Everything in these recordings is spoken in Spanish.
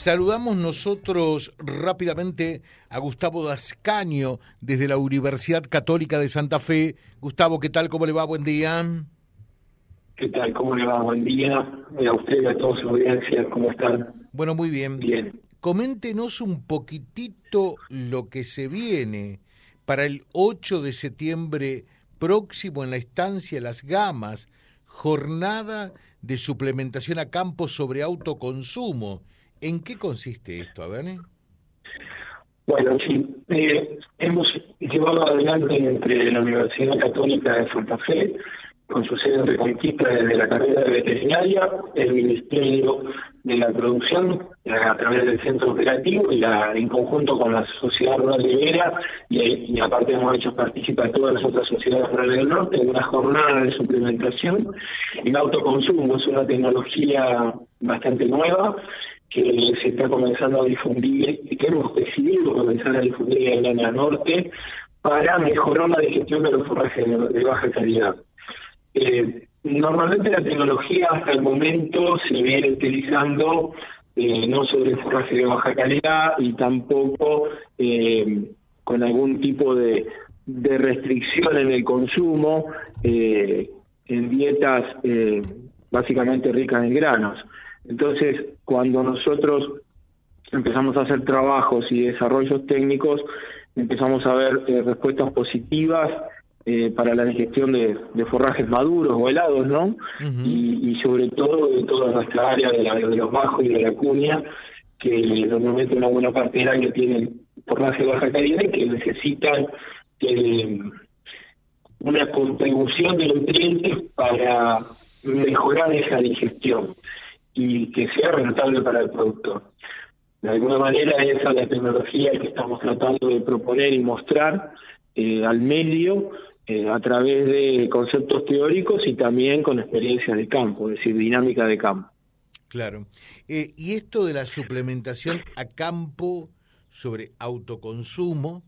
Saludamos nosotros rápidamente a Gustavo Dascaño desde la Universidad Católica de Santa Fe. Gustavo, ¿qué tal? ¿Cómo le va? Buen día. ¿Qué tal? ¿Cómo le va? Buen día. A usted y a toda su audiencia, ¿cómo están? Bueno, muy bien. Bien. Coméntenos un poquitito lo que se viene para el 8 de septiembre próximo en la estancia Las Gamas, jornada de suplementación a campo sobre autoconsumo. ¿En qué consiste esto, a ver? Bueno, sí, eh, hemos llevado adelante entre la Universidad Católica de Santa Fe, con su sede en Reconquista desde la carrera de veterinaria, el Ministerio de la Producción a través del Centro Operativo y la, en conjunto con la Sociedad Rural de Vera y, aparte hemos hecho participar todas las otras sociedades rurales del norte en una jornada de suplementación. El autoconsumo es una tecnología bastante nueva que se está comenzando a difundir y que hemos decidido comenzar a difundir en área norte para mejorar la digestión de los forrajes de, baja calidad. Eh, normalmente la tecnología hasta el momento se viene utilizando eh, no sobre forraje de baja calidad y tampoco eh, con algún tipo de, restricción en el consumo en dietas básicamente ricas en granos. Entonces, cuando nosotros empezamos a hacer trabajos y desarrollos técnicos, empezamos a ver eh, respuestas positivas eh, para la digestión de, forrajes maduros o helados, ¿no? y, sobre todo de toda nuestra área de, la, de los bajos y de la cuña, que normalmente una buena parte del año tienen forraje de baja calidad y que necesitan eh, una contribución de nutrientes para mejorar esa digestión y que sea rentable para el productor. De alguna manera esa es la tecnología que estamos tratando de proponer y mostrar eh, al medio eh, a través de conceptos teóricos y también con experiencia de campo, es decir, dinámica de campo. Claro. Eh, y esto de la suplementación a campo sobre autoconsumo,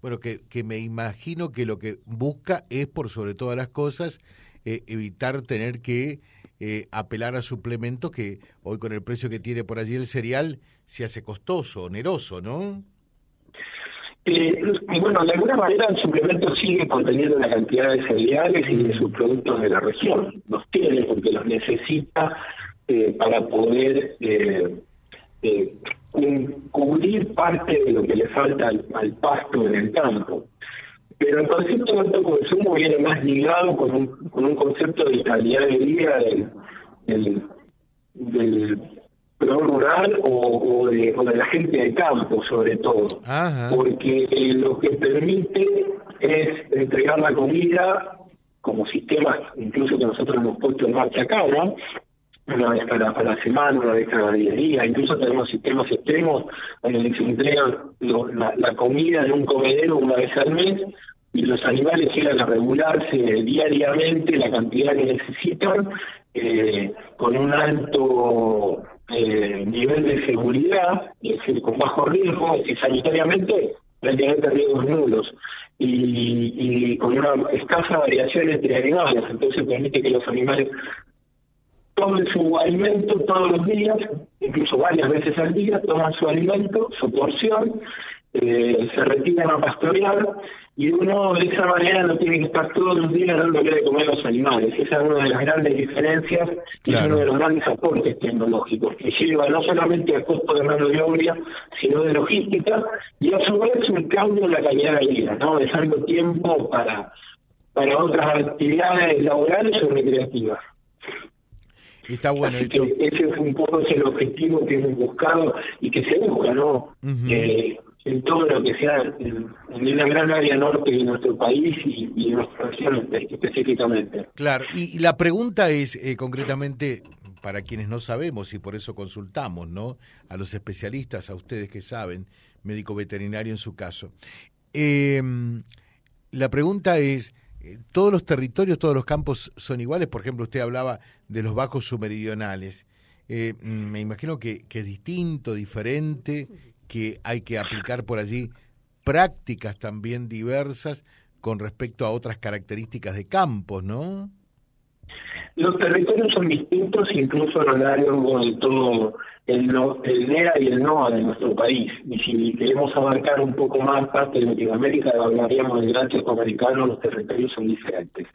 bueno, que, que me imagino que lo que busca es, por sobre todas las cosas, evitar tener que eh, apelar a suplementos que hoy con el precio que tiene por allí el cereal se hace costoso, oneroso, ¿no? Eh, bueno, de alguna manera el suplemento sigue conteniendo la cantidad de cereales y de sus productos de la región. Los tiene porque los necesita eh, para poder eh, eh, cubrir parte de lo que le falta al pasto en el campo. Pero el concepto de autoconsumo viene más ligado con un, con un concepto de calidad de vida del, del, del rural o, de, la gente de campo, sobre todo. Porque lo que permite es entregar la comida como sistemas, incluso que nosotros hemos puesto en marcha acá, ¿no? Una vez para la semana, una vez cada día, incluso tenemos sistemas extremos donde se entrega la, comida en un comedero una vez al mes y los animales llegan a regularse diariamente la cantidad que necesitan eh, con un alto eh, nivel de seguridad, es decir, con bajo riesgo, es decir, sanitariamente prácticamente riesgos nulos y, y con una escasa variación entre animales, entonces permite que los animales tomen su alimento todos los días, incluso varias veces al día, toman su alimento, su porción, eh, se retiran a pastorear y uno de esa manera no tiene que estar todos los días dándole de comer a los animales. Esa es una de las grandes diferencias y es uno de los grandes aportes tecnológicos que lleva no solamente a costo de mano de obra, sino de logística y a su vez un cambio en la calidad de vida, ¿no? Dejando tiempo para, para otras actividades laborales o recreativas. Está bueno. Así que ese es un poco el objetivo que hemos buscado y que se busca, ¿no? en todo lo que sea en, en, la gran área norte de nuestro país y, en nuestra región específicamente. Claro, y, la pregunta es eh, concretamente para quienes no sabemos y por eso consultamos, ¿no? A los especialistas, a ustedes que saben, médico veterinario en su caso. Em, la pregunta es, eh, ¿todos los territorios, todos los campos son iguales? Por ejemplo, usted hablaba de los bajos submeridionales. Eh, me imagino que, que es distinto, diferente que hay que aplicar por allí prácticas también diversas con respecto a otras características de campos, ¿no? Los territorios son distintos, incluso a lo largo de todo el, no, el NEA y el NOA de nuestro país. Y si queremos abarcar un poco más parte de Latinoamérica, hablaríamos del gran americano, los territorios son diferentes.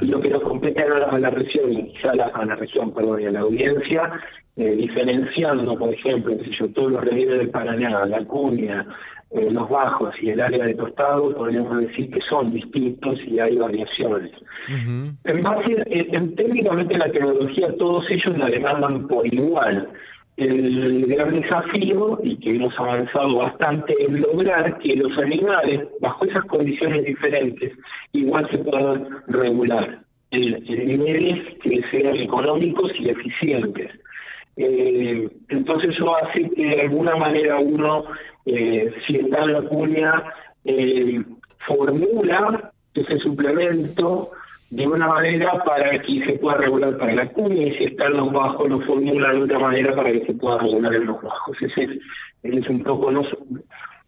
Y lo que nos compete a la, región, y quizá a la, región, perdón, y a la audiencia, eh, diferenciando, por ejemplo, yo, todos los relieves del Paraná, la Cuña, eh, los bajos y el área de tostado, podríamos decir que son distintos y hay variaciones. En base, en, técnicamente la tecnología, todos ellos la demandan por igual el gran desafío y que hemos avanzado bastante en lograr que los animales, bajo esas condiciones diferentes, igual se puedan regular en, niveles que sean económicos y eficientes. Eh, entonces eso hace que de alguna manera uno, eh, si está en la cuña, eh, formula ese suplemento de una manera para que se pueda regular para la cuña y si está en los bajos lo formula de otra manera para que se pueda regular en los bajos. Ese es, un poco...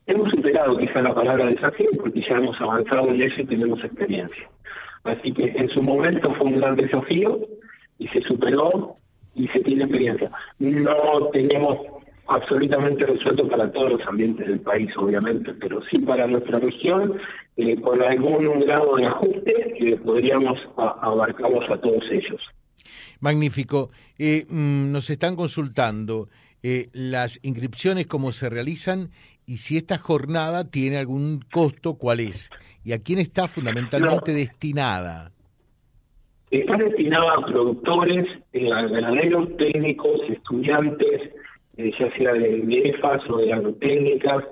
Hemos superado quizá la palabra desafío porque ya hemos avanzado en eso y tenemos experiencia. Así que en su momento fue un gran desafío y se superó y se tiene experiencia. No tenemos absolutamente resuelto para todos los ambientes del país, obviamente, pero sí para nuestra región, eh, con algún grado de ajuste que podríamos abarcarlos a todos ellos. Magnífico. Eh, mm, nos están consultando eh, las inscripciones, cómo se realizan y si esta jornada tiene algún costo, cuál es y a quién está fundamentalmente destinada. Está destinada a productores, a ganaderos, técnicos, estudiantes, eh, ya sea de, EFAS o de agrotécnicas,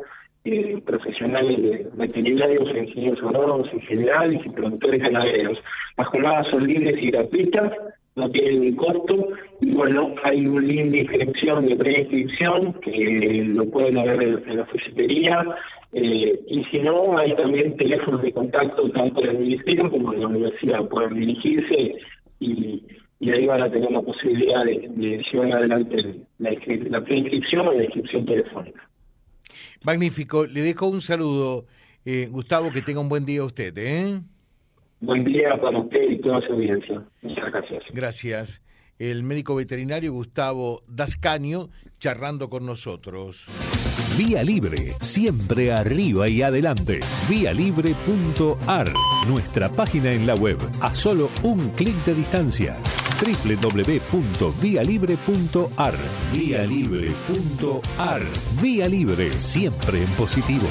eh, profesionales de veterinarios, ingenieros agrónomos en general y productores ganaderos. Las jornadas son libres y gratuitas, no tienen ni costo, y bueno, hay un link de inscripción, de preinscripción, que lo pueden ver en, la folletería, eh, y si no, hay también teléfonos de contacto tanto del ministerio como de la universidad, pueden dirigirse y y ahí van a tener la posibilidad de, llevar adelante la, la preinscripción o la inscripción telefónica. Magnífico. Le dejo un saludo, eh, Gustavo, que tenga un buen día usted. ¿eh? Buen día para usted y toda su audiencia. Muchas gracias. Gracias. El médico veterinario Gustavo Dascaño charlando con nosotros. Vía Libre, siempre arriba y adelante. Vialibre.ar, nuestra página en la web, a solo un clic de distancia www.vialibre.ar. Vía Libre, siempre en positivo.